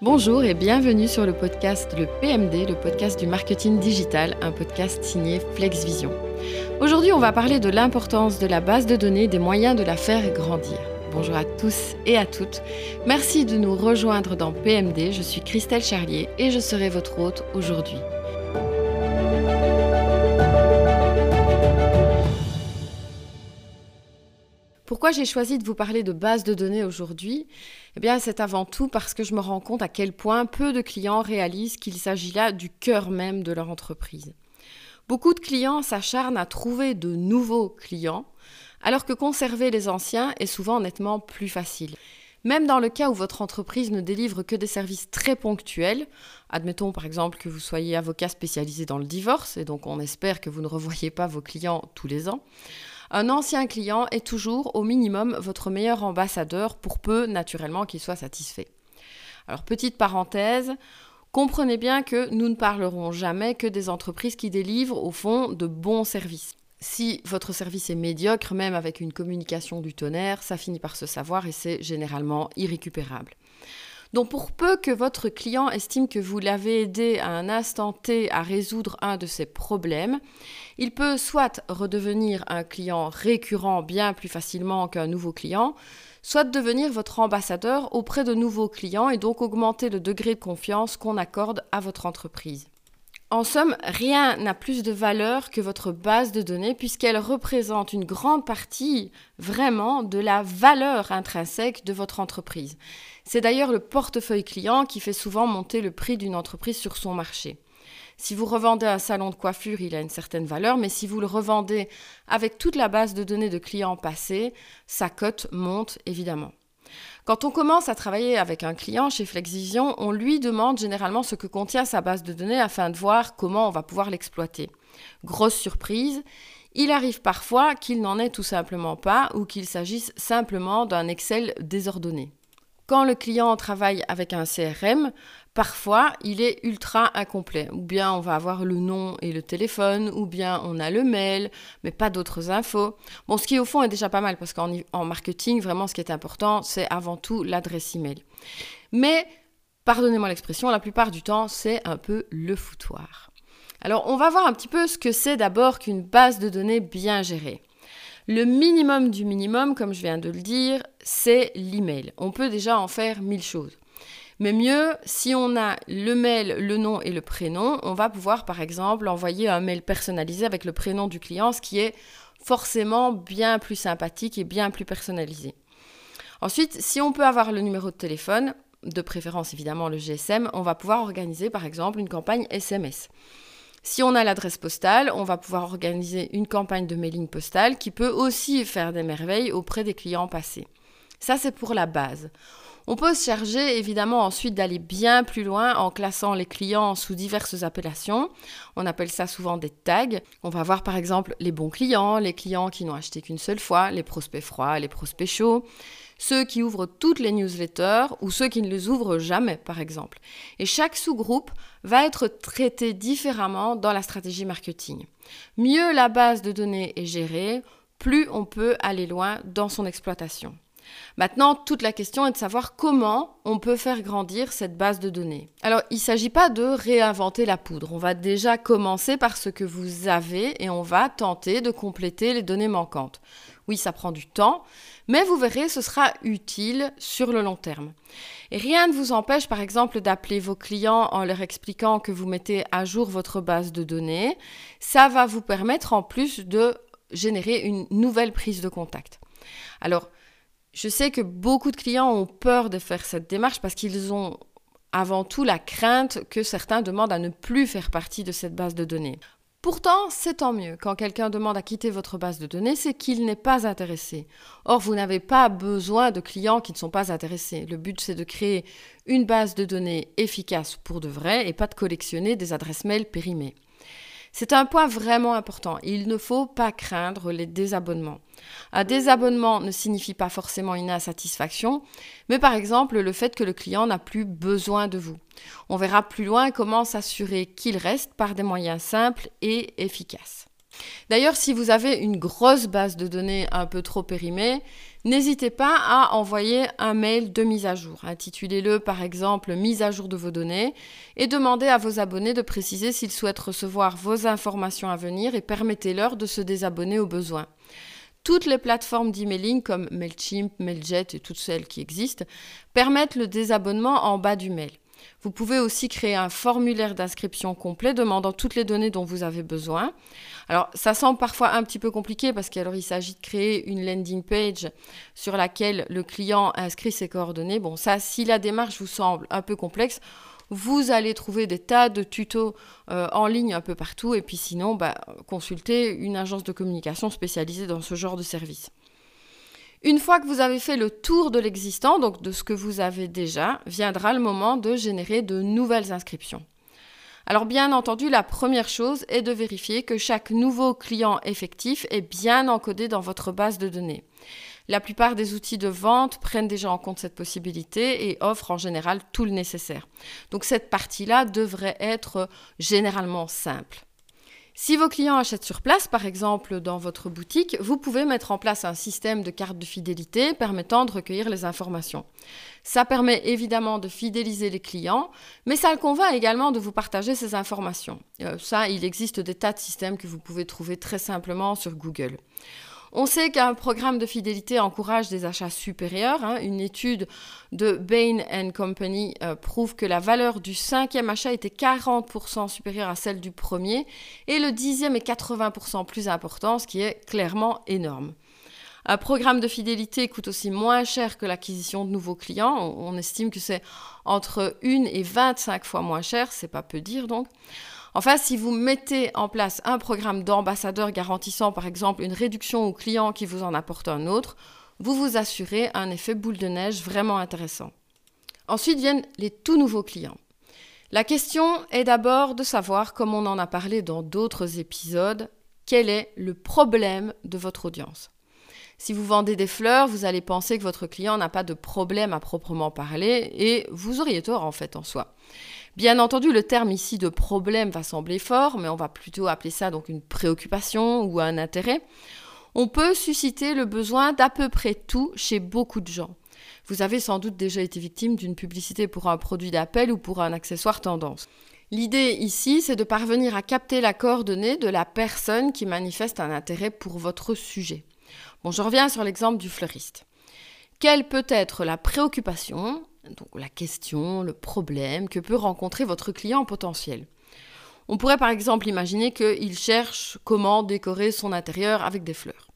Bonjour et bienvenue sur le podcast Le PMD, le podcast du marketing digital, un podcast signé FlexVision. Aujourd'hui, on va parler de l'importance de la base de données, des moyens de la faire grandir. Bonjour à tous et à toutes. Merci de nous rejoindre dans PMD. Je suis Christelle Charlier et je serai votre hôte aujourd'hui. Pourquoi j'ai choisi de vous parler de base de données aujourd'hui? Eh bien, c'est avant tout parce que je me rends compte à quel point peu de clients réalisent qu'il s'agit là du cœur même de leur entreprise. Beaucoup de clients s'acharnent à trouver de nouveaux clients, alors que conserver les anciens est souvent nettement plus facile. Même dans le cas où votre entreprise ne délivre que des services très ponctuels, admettons par exemple que vous soyez avocat spécialisé dans le divorce, et donc on espère que vous ne revoyez pas vos clients tous les ans, un ancien client est toujours au minimum votre meilleur ambassadeur pour peu naturellement qu'il soit satisfait. Alors petite parenthèse, comprenez bien que nous ne parlerons jamais que des entreprises qui délivrent au fond de bons services. Si votre service est médiocre, même avec une communication du tonnerre, ça finit par se savoir et c'est généralement irrécupérable. Donc pour peu que votre client estime que vous l'avez aidé à un instant T à résoudre un de ses problèmes, il peut soit redevenir un client récurrent bien plus facilement qu'un nouveau client, soit devenir votre ambassadeur auprès de nouveaux clients et donc augmenter le degré de confiance qu'on accorde à votre entreprise. En somme, rien n'a plus de valeur que votre base de données puisqu'elle représente une grande partie vraiment de la valeur intrinsèque de votre entreprise. C'est d'ailleurs le portefeuille client qui fait souvent monter le prix d'une entreprise sur son marché. Si vous revendez un salon de coiffure, il a une certaine valeur, mais si vous le revendez avec toute la base de données de clients passés, sa cote monte évidemment. Quand on commence à travailler avec un client chez FlexVision, on lui demande généralement ce que contient sa base de données afin de voir comment on va pouvoir l'exploiter. Grosse surprise, il arrive parfois qu'il n'en ait tout simplement pas ou qu'il s'agisse simplement d'un Excel désordonné. Quand le client travaille avec un CRM, parfois il est ultra incomplet. Ou bien on va avoir le nom et le téléphone, ou bien on a le mail, mais pas d'autres infos. Bon, ce qui au fond est déjà pas mal parce qu'en marketing, vraiment ce qui est important, c'est avant tout l'adresse email. Mais, pardonnez-moi l'expression, la plupart du temps, c'est un peu le foutoir. Alors, on va voir un petit peu ce que c'est d'abord qu'une base de données bien gérée. Le minimum du minimum, comme je viens de le dire, c'est l'email. On peut déjà en faire mille choses. Mais mieux, si on a le mail, le nom et le prénom, on va pouvoir par exemple envoyer un mail personnalisé avec le prénom du client, ce qui est forcément bien plus sympathique et bien plus personnalisé. Ensuite, si on peut avoir le numéro de téléphone, de préférence évidemment le GSM, on va pouvoir organiser par exemple une campagne SMS. Si on a l'adresse postale, on va pouvoir organiser une campagne de mailing postal qui peut aussi faire des merveilles auprès des clients passés. Ça, c'est pour la base. On peut se charger évidemment ensuite d'aller bien plus loin en classant les clients sous diverses appellations. On appelle ça souvent des tags. On va voir par exemple les bons clients, les clients qui n'ont acheté qu'une seule fois, les prospects froids, les prospects chauds ceux qui ouvrent toutes les newsletters ou ceux qui ne les ouvrent jamais, par exemple. Et chaque sous-groupe va être traité différemment dans la stratégie marketing. Mieux la base de données est gérée, plus on peut aller loin dans son exploitation. Maintenant, toute la question est de savoir comment on peut faire grandir cette base de données. Alors, il ne s'agit pas de réinventer la poudre. On va déjà commencer par ce que vous avez et on va tenter de compléter les données manquantes. Oui, ça prend du temps, mais vous verrez, ce sera utile sur le long terme. Rien ne vous empêche, par exemple, d'appeler vos clients en leur expliquant que vous mettez à jour votre base de données. Ça va vous permettre en plus de générer une nouvelle prise de contact. Alors, je sais que beaucoup de clients ont peur de faire cette démarche parce qu'ils ont avant tout la crainte que certains demandent à ne plus faire partie de cette base de données. Pourtant, c'est tant mieux. Quand quelqu'un demande à quitter votre base de données, c'est qu'il n'est pas intéressé. Or, vous n'avez pas besoin de clients qui ne sont pas intéressés. Le but, c'est de créer une base de données efficace pour de vrai et pas de collectionner des adresses mail périmées. C'est un point vraiment important. Il ne faut pas craindre les désabonnements. Un désabonnement ne signifie pas forcément une insatisfaction, mais par exemple le fait que le client n'a plus besoin de vous. On verra plus loin comment s'assurer qu'il reste par des moyens simples et efficaces. D'ailleurs, si vous avez une grosse base de données un peu trop périmée, N'hésitez pas à envoyer un mail de mise à jour. Intitulez-le par exemple Mise à jour de vos données et demandez à vos abonnés de préciser s'ils souhaitent recevoir vos informations à venir et permettez-leur de se désabonner au besoin. Toutes les plateformes d'emailing comme Mailchimp, Mailjet et toutes celles qui existent permettent le désabonnement en bas du mail. Vous pouvez aussi créer un formulaire d'inscription complet demandant toutes les données dont vous avez besoin. Alors, ça semble parfois un petit peu compliqué parce qu'il s'agit de créer une landing page sur laquelle le client inscrit ses coordonnées. Bon, ça, si la démarche vous semble un peu complexe, vous allez trouver des tas de tutos euh, en ligne un peu partout. Et puis sinon, bah, consultez une agence de communication spécialisée dans ce genre de service. Une fois que vous avez fait le tour de l'existant, donc de ce que vous avez déjà, viendra le moment de générer de nouvelles inscriptions. Alors bien entendu, la première chose est de vérifier que chaque nouveau client effectif est bien encodé dans votre base de données. La plupart des outils de vente prennent déjà en compte cette possibilité et offrent en général tout le nécessaire. Donc cette partie-là devrait être généralement simple. Si vos clients achètent sur place, par exemple dans votre boutique, vous pouvez mettre en place un système de carte de fidélité permettant de recueillir les informations. Ça permet évidemment de fidéliser les clients, mais ça le convainc également de vous partager ces informations. Euh, ça, il existe des tas de systèmes que vous pouvez trouver très simplement sur Google. On sait qu'un programme de fidélité encourage des achats supérieurs. Hein. Une étude de Bain Company euh, prouve que la valeur du cinquième achat était 40% supérieure à celle du premier et le dixième est 80% plus important, ce qui est clairement énorme. Un programme de fidélité coûte aussi moins cher que l'acquisition de nouveaux clients. On, estime que c'est entre 1 et 25 fois moins cher, c'est pas peu dire donc. Enfin, si vous mettez en place un programme d'ambassadeur garantissant par exemple une réduction aux clients qui vous en apporte un autre, vous vous assurez un effet boule de neige vraiment intéressant. Ensuite viennent les tout nouveaux clients. La question est d'abord de savoir, comme on en a parlé dans d'autres épisodes, quel est le problème de votre audience. Si vous vendez des fleurs, vous allez penser que votre client n'a pas de problème à proprement parler et vous auriez tort en fait en soi. Bien entendu, le terme ici de problème va sembler fort, mais on va plutôt appeler ça donc une préoccupation ou un intérêt. On peut susciter le besoin d'à peu près tout chez beaucoup de gens. Vous avez sans doute déjà été victime d'une publicité pour un produit d'appel ou pour un accessoire tendance. L'idée ici, c'est de parvenir à capter la coordonnée de la personne qui manifeste un intérêt pour votre sujet. Bon, je reviens sur l'exemple du fleuriste. Quelle peut être la préoccupation donc la question, le problème que peut rencontrer votre client potentiel. On pourrait par exemple imaginer qu'il cherche comment décorer son intérieur avec des fleurs,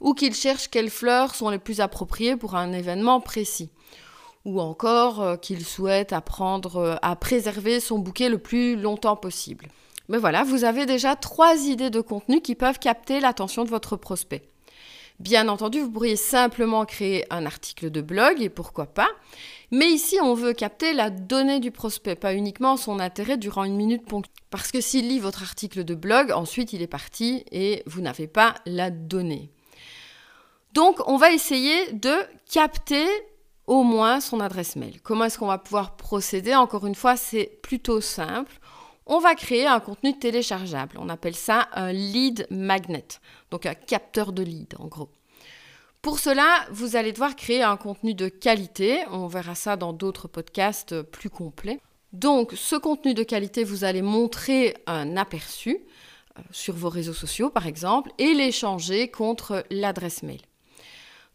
ou qu'il cherche quelles fleurs sont les plus appropriées pour un événement précis, ou encore euh, qu'il souhaite apprendre euh, à préserver son bouquet le plus longtemps possible. Mais voilà, vous avez déjà trois idées de contenu qui peuvent capter l'attention de votre prospect. Bien entendu, vous pourriez simplement créer un article de blog, et pourquoi pas, mais ici, on veut capter la donnée du prospect, pas uniquement son intérêt durant une minute ponctuelle. Parce que s'il lit votre article de blog, ensuite il est parti et vous n'avez pas la donnée. Donc, on va essayer de capter au moins son adresse mail. Comment est-ce qu'on va pouvoir procéder? Encore une fois, c'est plutôt simple. On va créer un contenu téléchargeable. On appelle ça un lead magnet, donc un capteur de lead en gros. Pour cela, vous allez devoir créer un contenu de qualité. On verra ça dans d'autres podcasts plus complets. Donc, ce contenu de qualité, vous allez montrer un aperçu euh, sur vos réseaux sociaux, par exemple, et l'échanger contre l'adresse mail.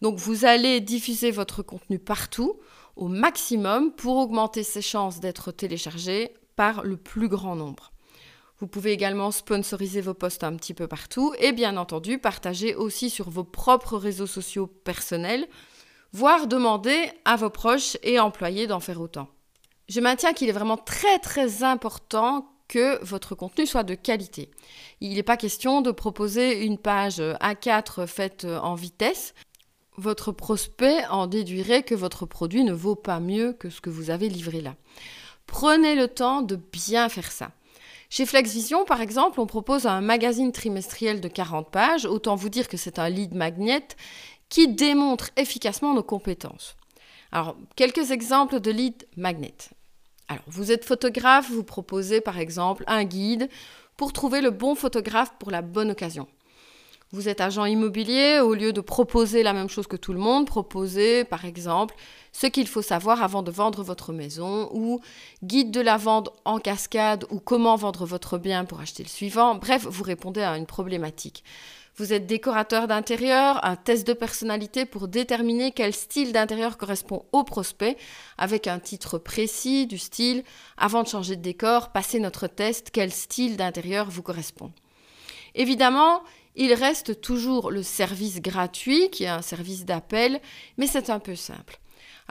Donc, vous allez diffuser votre contenu partout au maximum pour augmenter ses chances d'être téléchargé par le plus grand nombre. Vous pouvez également sponsoriser vos posts un petit peu partout et bien entendu partager aussi sur vos propres réseaux sociaux personnels, voire demander à vos proches et employés d'en faire autant. Je maintiens qu'il est vraiment très très important que votre contenu soit de qualité. Il n'est pas question de proposer une page A4 faite en vitesse. Votre prospect en déduirait que votre produit ne vaut pas mieux que ce que vous avez livré là. Prenez le temps de bien faire ça. Chez FlexVision, par exemple, on propose un magazine trimestriel de 40 pages. Autant vous dire que c'est un lead magnet qui démontre efficacement nos compétences. Alors, quelques exemples de lead magnet. Alors, vous êtes photographe, vous proposez par exemple un guide pour trouver le bon photographe pour la bonne occasion. Vous êtes agent immobilier, au lieu de proposer la même chose que tout le monde, proposez par exemple ce qu'il faut savoir avant de vendre votre maison ou guide de la vente en cascade ou comment vendre votre bien pour acheter le suivant. Bref, vous répondez à une problématique. Vous êtes décorateur d'intérieur, un test de personnalité pour déterminer quel style d'intérieur correspond au prospect, avec un titre précis du style. Avant de changer de décor, passez notre test, quel style d'intérieur vous correspond? Évidemment, il reste toujours le service gratuit, qui est un service d'appel, mais c'est un peu simple.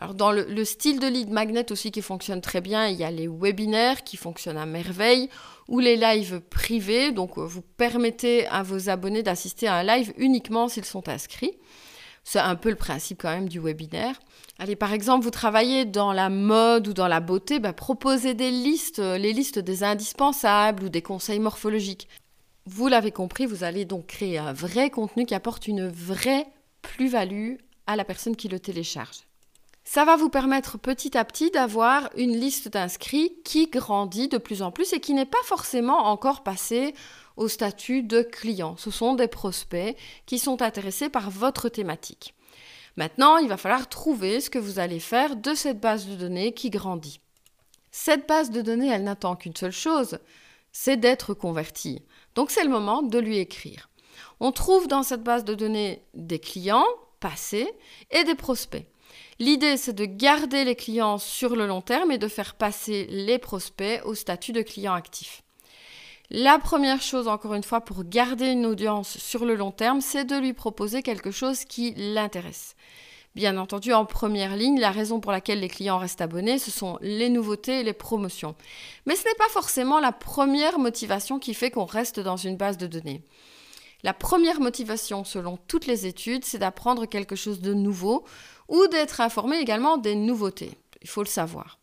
Alors dans le, style de lead magnet aussi qui fonctionne très bien, il y a les webinaires qui fonctionnent à merveille ou les lives privés. Donc euh, vous permettez à vos abonnés d'assister à un live uniquement s'ils sont inscrits. C'est un peu le principe quand même du webinaire. Allez, par exemple, vous travaillez dans la mode ou dans la beauté, bah, proposez des listes, euh, les listes des indispensables ou des conseils morphologiques. Vous l'avez compris, vous allez donc créer un vrai contenu qui apporte une vraie plus-value à la personne qui le télécharge. Ça va vous permettre petit à petit d'avoir une liste d'inscrits qui grandit de plus en plus et qui n'est pas forcément encore passée au statut de client. Ce sont des prospects qui sont intéressés par votre thématique. Maintenant, il va falloir trouver ce que vous allez faire de cette base de données qui grandit. Cette base de données, elle n'attend qu'une seule chose, c'est d'être convertie. Donc c'est le moment de lui écrire. On trouve dans cette base de données des clients passés et des prospects. L'idée, c'est de garder les clients sur le long terme et de faire passer les prospects au statut de client actif. La première chose, encore une fois, pour garder une audience sur le long terme, c'est de lui proposer quelque chose qui l'intéresse. Bien entendu, en première ligne, la raison pour laquelle les clients restent abonnés, ce sont les nouveautés et les promotions. Mais ce n'est pas forcément la première motivation qui fait qu'on reste dans une base de données. La première motivation, selon toutes les études, c'est d'apprendre quelque chose de nouveau ou d'être informé également des nouveautés. Il faut le savoir.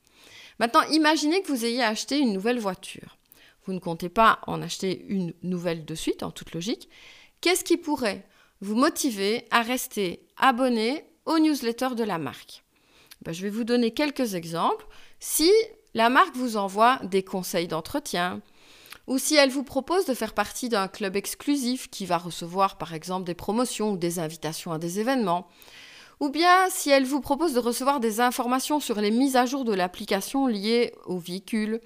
Maintenant, imaginez que vous ayez acheté une nouvelle voiture. Vous ne comptez pas en acheter une nouvelle de suite, en toute logique. Qu'est-ce qui pourrait vous motiver à rester abonné aux newsletters de la marque? Ben, Je vais vous donner quelques exemples. Si la marque vous envoie des conseils d'entretien, ou si elle vous propose de faire partie d'un club exclusif qui va recevoir par exemple des promotions ou des invitations à des événements, ou bien si elle vous propose de recevoir des informations sur les mises à jour de l'application liées au véhicule,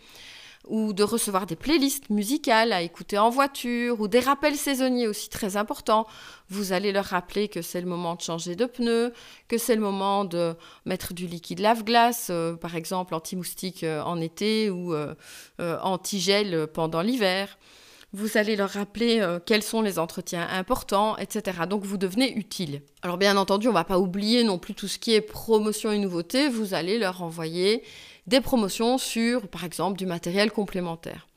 ou de recevoir des playlists musicales à écouter en voiture, ou des rappels saisonniers aussi très importants. Vous allez leur rappeler que c'est le moment de changer de pneus, que c'est le moment de mettre du liquide lave-glace, euh, par exemple anti-moustique euh, en été ou euh, anti-gel pendant l'hiver vous allez leur rappeler euh, quels sont les entretiens importants, etc. Donc vous devenez utile. Alors bien entendu, on ne va pas oublier non plus tout ce qui est promotion et nouveauté, vous allez leur envoyer des promotions sur, par exemple, du matériel complémentaire.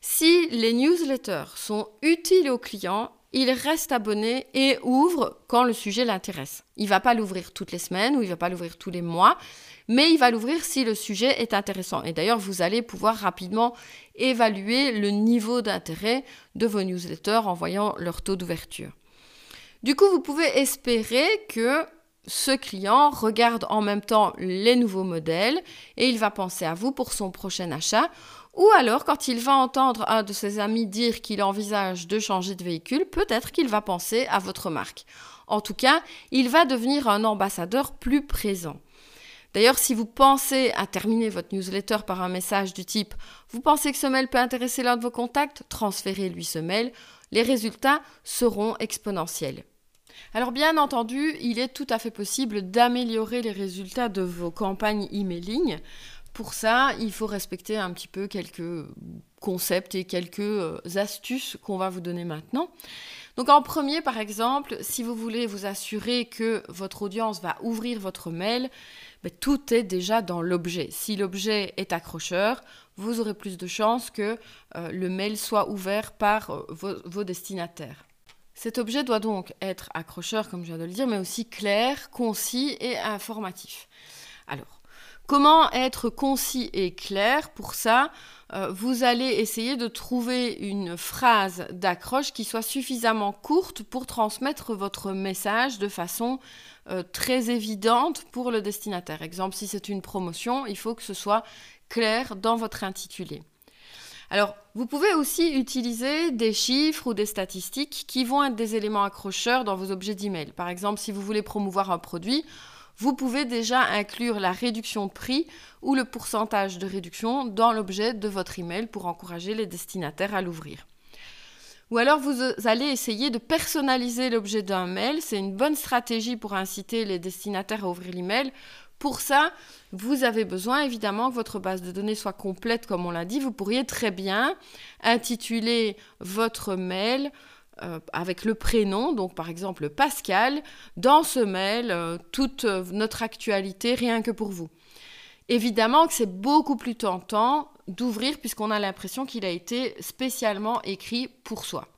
Si les newsletters sont utiles aux clients, il reste abonné et ouvre quand le sujet l'intéresse. Il ne va pas l'ouvrir toutes les semaines ou il ne va pas l'ouvrir tous les mois, mais il va l'ouvrir si le sujet est intéressant. Et d'ailleurs, vous allez pouvoir rapidement évaluer le niveau d'intérêt de vos newsletters en voyant leur taux d'ouverture. Du coup, vous pouvez espérer que ce client regarde en même temps les nouveaux modèles et il va penser à vous pour son prochain achat. Ou alors, quand il va entendre un de ses amis dire qu'il envisage de changer de véhicule, peut-être qu'il va penser à votre marque. En tout cas, il va devenir un ambassadeur plus présent. D'ailleurs, si vous pensez à terminer votre newsletter par un message du type Vous pensez que ce mail peut intéresser l'un de vos contacts? Transférez-lui ce mail. Les résultats seront exponentiels. Alors bien entendu, il est tout à fait possible d'améliorer les résultats de vos campagnes emailing. Pour ça, il faut respecter un petit peu quelques concepts et quelques euh, astuces qu'on va vous donner maintenant. Donc en premier, par exemple, si vous voulez vous assurer que votre audience va ouvrir votre mail, ben, tout est déjà dans l'objet. Si l'objet est accrocheur, vous aurez plus de chances que euh, le mail soit ouvert par euh, vos, destinataires. Cet objet doit donc être accrocheur, comme je viens de le dire, mais aussi clair, concis et informatif. Alors, comment être concis et clair Pour ça, euh, vous allez essayer de trouver une phrase d'accroche qui soit suffisamment courte pour transmettre votre message de façon euh, très évidente pour le destinataire. Exemple, si c'est une promotion, il faut que ce soit clair dans votre intitulé. Alors, vous pouvez aussi utiliser des chiffres ou des statistiques qui vont être des éléments accrocheurs dans vos objets d'email. Par exemple, si vous voulez promouvoir un produit, vous pouvez déjà inclure la réduction de prix ou le pourcentage de réduction dans l'objet de votre email pour encourager les destinataires à l'ouvrir. Ou alors vous allez essayer de personnaliser l'objet d'un mail. C'est une bonne stratégie pour inciter les destinataires à ouvrir l'email. Pour ça, vous avez besoin évidemment que votre base de données soit complète, comme on l'a dit. Vous pourriez très bien intituler votre mail euh, avec le prénom, donc par exemple Pascal, dans ce mail, euh, toute euh, notre actualité rien que pour vous. Évidemment que c'est beaucoup plus tentant d'ouvrir puisqu'on a l'impression qu'il a été spécialement écrit pour soi.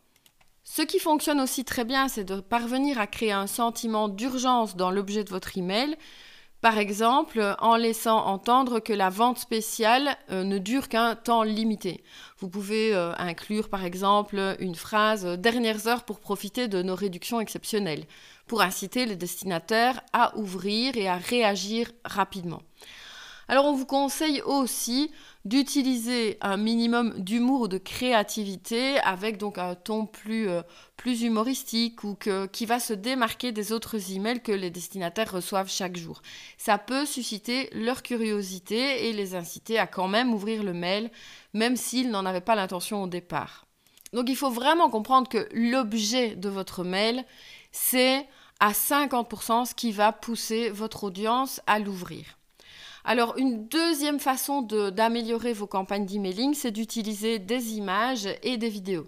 Ce qui fonctionne aussi très bien, c'est de parvenir à créer un sentiment d'urgence dans l'objet de votre email par exemple, en laissant entendre que la vente spéciale euh, ne dure qu'un temps limité. Vous pouvez euh, inclure par exemple une phrase euh, dernières heures pour profiter de nos réductions exceptionnelles, pour inciter les destinataires à ouvrir et à réagir rapidement. Alors on vous conseille aussi d'utiliser un minimum d'humour ou de créativité avec donc un ton plus, euh, plus humoristique ou que, qui va se démarquer des autres emails que les destinataires reçoivent chaque jour. Ça peut susciter leur curiosité et les inciter à quand même ouvrir le mail, même s'ils n'en avaient pas l'intention au départ. Donc il faut vraiment comprendre que l'objet de votre mail, c'est à 50% ce qui va pousser votre audience à l'ouvrir. Alors, une deuxième façon d'améliorer vos campagnes d'emailing, c'est d'utiliser des images et des vidéos.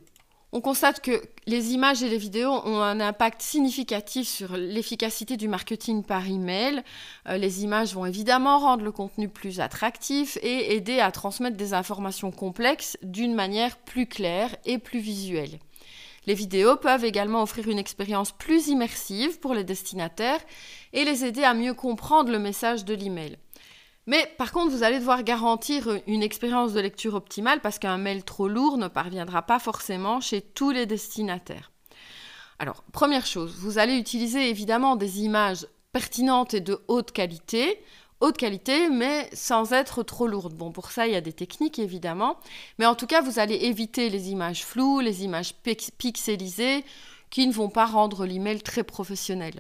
On constate que les images et les vidéos ont un impact significatif sur l'efficacité du marketing par email. Euh, les images vont évidemment rendre le contenu plus attractif et aider à transmettre des informations complexes d'une manière plus claire et plus visuelle. Les vidéos peuvent également offrir une expérience plus immersive pour les destinataires et les aider à mieux comprendre le message de l'email. Mais par contre, vous allez devoir garantir une expérience de lecture optimale parce qu'un mail trop lourd ne parviendra pas forcément chez tous les destinataires. Alors, première chose, vous allez utiliser évidemment des images pertinentes et de haute qualité, haute qualité, mais sans être trop lourdes. Bon, pour ça, il y a des techniques évidemment, mais en tout cas, vous allez éviter les images floues, les images pixelisées qui ne vont pas rendre l'email très professionnel.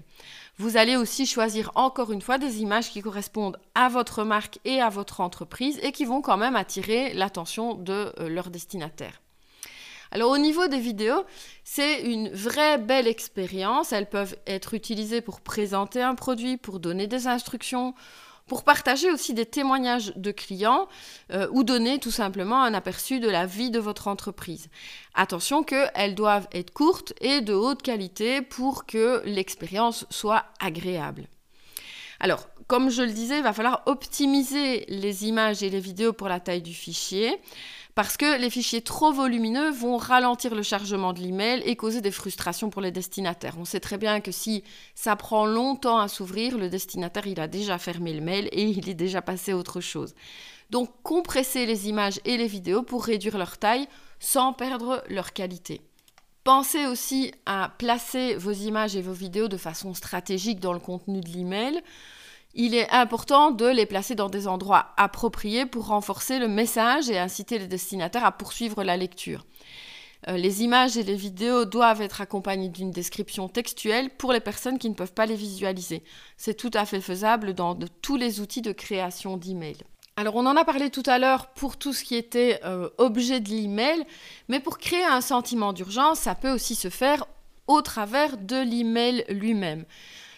Vous allez aussi choisir encore une fois des images qui correspondent à votre marque et à votre entreprise et qui vont quand même attirer l'attention de euh, leur destinataire. Alors au niveau des vidéos, c'est une vraie belle expérience. Elles peuvent être utilisées pour présenter un produit, pour donner des instructions, pour partager aussi des témoignages de clients euh, ou donner tout simplement un aperçu de la vie de votre entreprise. Attention qu'elles doivent être courtes et de haute qualité pour que l'expérience soit agréable. Alors, comme je le disais, il va falloir optimiser les images et les vidéos pour la taille du fichier parce que les fichiers trop volumineux vont ralentir le chargement de l'email et causer des frustrations pour les destinataires. On sait très bien que si ça prend longtemps à s'ouvrir, le destinataire il a déjà fermé le mail et il est déjà passé à autre chose. Donc compressez les images et les vidéos pour réduire leur taille sans perdre leur qualité. Pensez aussi à placer vos images et vos vidéos de façon stratégique dans le contenu de l'email il est important de les placer dans des endroits appropriés pour renforcer le message et inciter les destinataires à poursuivre la lecture. Euh, les images et les vidéos doivent être accompagnées d'une description textuelle pour les personnes qui ne peuvent pas les visualiser. C'est tout à fait faisable dans tous les outils de création d'email. Alors on en a parlé tout à l'heure pour tout ce qui était euh, objet de l'email, mais pour créer un sentiment d'urgence, ça peut aussi se faire au travers de l'email lui-même.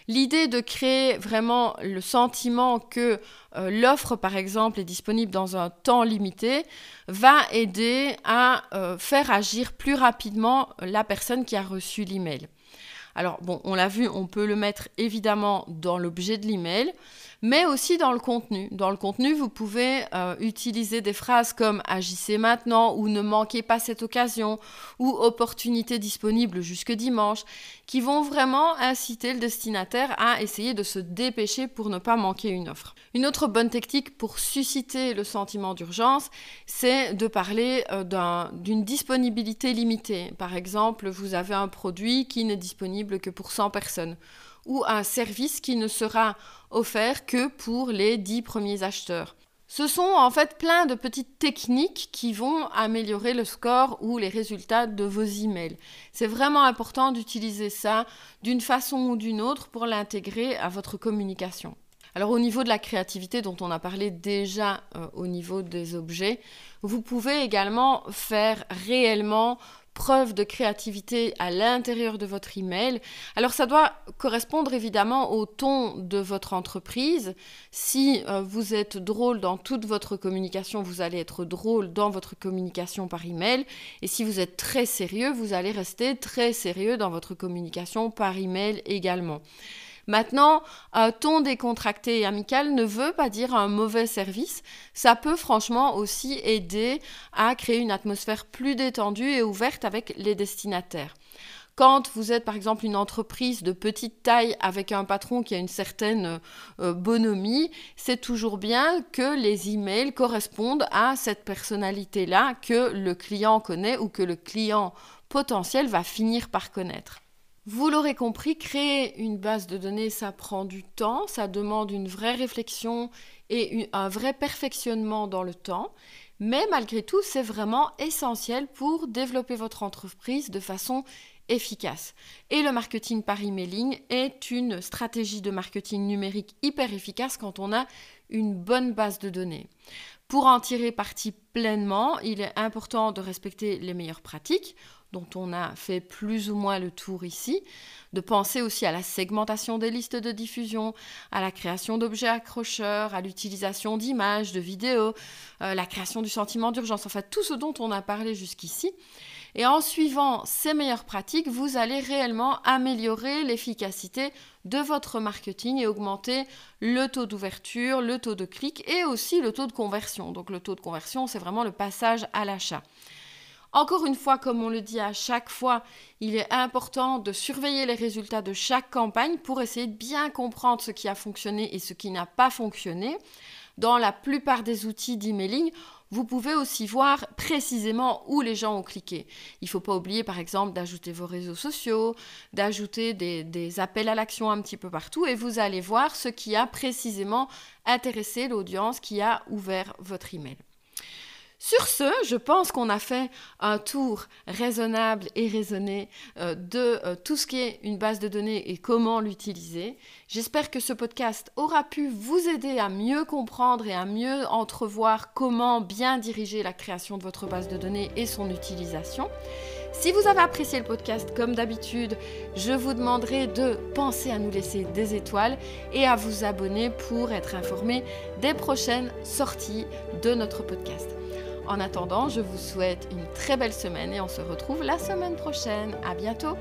L'idée de créer vraiment le sentiment que euh, l'offre, par exemple, est disponible dans un temps limité, va aider à euh, faire agir plus rapidement la personne qui a reçu l'email. Alors bon, on l'a vu, on peut le mettre évidemment dans l'objet de l'email, mais aussi dans le contenu. Dans le contenu, vous pouvez euh, utiliser des phrases comme agissez maintenant ou ne manquez pas cette occasion ou opportunité disponible jusque dimanche qui vont vraiment inciter le destinataire à essayer de se dépêcher pour ne pas manquer une offre. Une autre bonne technique pour susciter le sentiment d'urgence, c'est de parler euh, d'une disponibilité limitée. Par exemple, vous avez un produit qui n'est disponible que pour 100 personnes ou un service qui ne sera offert que pour les 10 premiers acheteurs. Ce sont en fait plein de petites techniques qui vont améliorer le score ou les résultats de vos emails. C'est vraiment important d'utiliser ça d'une façon ou d'une autre pour l'intégrer à votre communication. Alors au niveau de la créativité dont on a parlé déjà euh, au niveau des objets, vous pouvez également faire réellement preuve de créativité à l'intérieur de votre email. Alors ça doit correspondre évidemment au ton de votre entreprise. Si euh, vous êtes drôle dans toute votre communication, vous allez être drôle dans votre communication par email. Et si vous êtes très sérieux, vous allez rester très sérieux dans votre communication par email également. Maintenant, un ton décontracté et amical ne veut pas dire un mauvais service. Ça peut franchement aussi aider à créer une atmosphère plus détendue et ouverte avec les destinataires. Quand vous êtes par exemple une entreprise de petite taille avec un patron qui a une certaine euh, bonhomie, c'est toujours bien que les emails correspondent à cette personnalité-là que le client connaît ou que le client potentiel va finir par connaître. Vous l'aurez compris, créer une base de données, ça prend du temps, ça demande une vraie réflexion et un vrai perfectionnement dans le temps. Mais malgré tout, c'est vraiment essentiel pour développer votre entreprise de façon efficace. Et le marketing par emailing est une stratégie de marketing numérique hyper efficace quand on a une bonne base de données. Pour en tirer parti pleinement, il est important de respecter les meilleures pratiques dont on a fait plus ou moins le tour ici, de penser aussi à la segmentation des listes de diffusion, à la création d'objets accrocheurs, à l'utilisation d'images, de vidéos, euh, la création du sentiment d'urgence, enfin tout ce dont on a parlé jusqu'ici. Et en suivant ces meilleures pratiques, vous allez réellement améliorer l'efficacité de votre marketing et augmenter le taux d'ouverture, le taux de clic et aussi le taux de conversion. Donc le taux de conversion, c'est vraiment le passage à l'achat. Encore une fois, comme on le dit à chaque fois, il est important de surveiller les résultats de chaque campagne pour essayer de bien comprendre ce qui a fonctionné et ce qui n'a pas fonctionné. Dans la plupart des outils d'emailing, vous pouvez aussi voir précisément où les gens ont cliqué. Il ne faut pas oublier par exemple d'ajouter vos réseaux sociaux, d'ajouter des, appels à l'action un petit peu partout et vous allez voir ce qui a précisément intéressé l'audience qui a ouvert votre email. Sur ce, je pense qu'on a fait un tour raisonnable et raisonné euh, de euh, tout ce qui est une base de données et comment l'utiliser. J'espère que ce podcast aura pu vous aider à mieux comprendre et à mieux entrevoir comment bien diriger la création de votre base de données et son utilisation. Si vous avez apprécié le podcast, comme d'habitude, je vous demanderai de penser à nous laisser des étoiles et à vous abonner pour être informé des prochaines sorties de notre podcast. En attendant, je vous souhaite une très belle semaine et on se retrouve la semaine prochaine. À bientôt!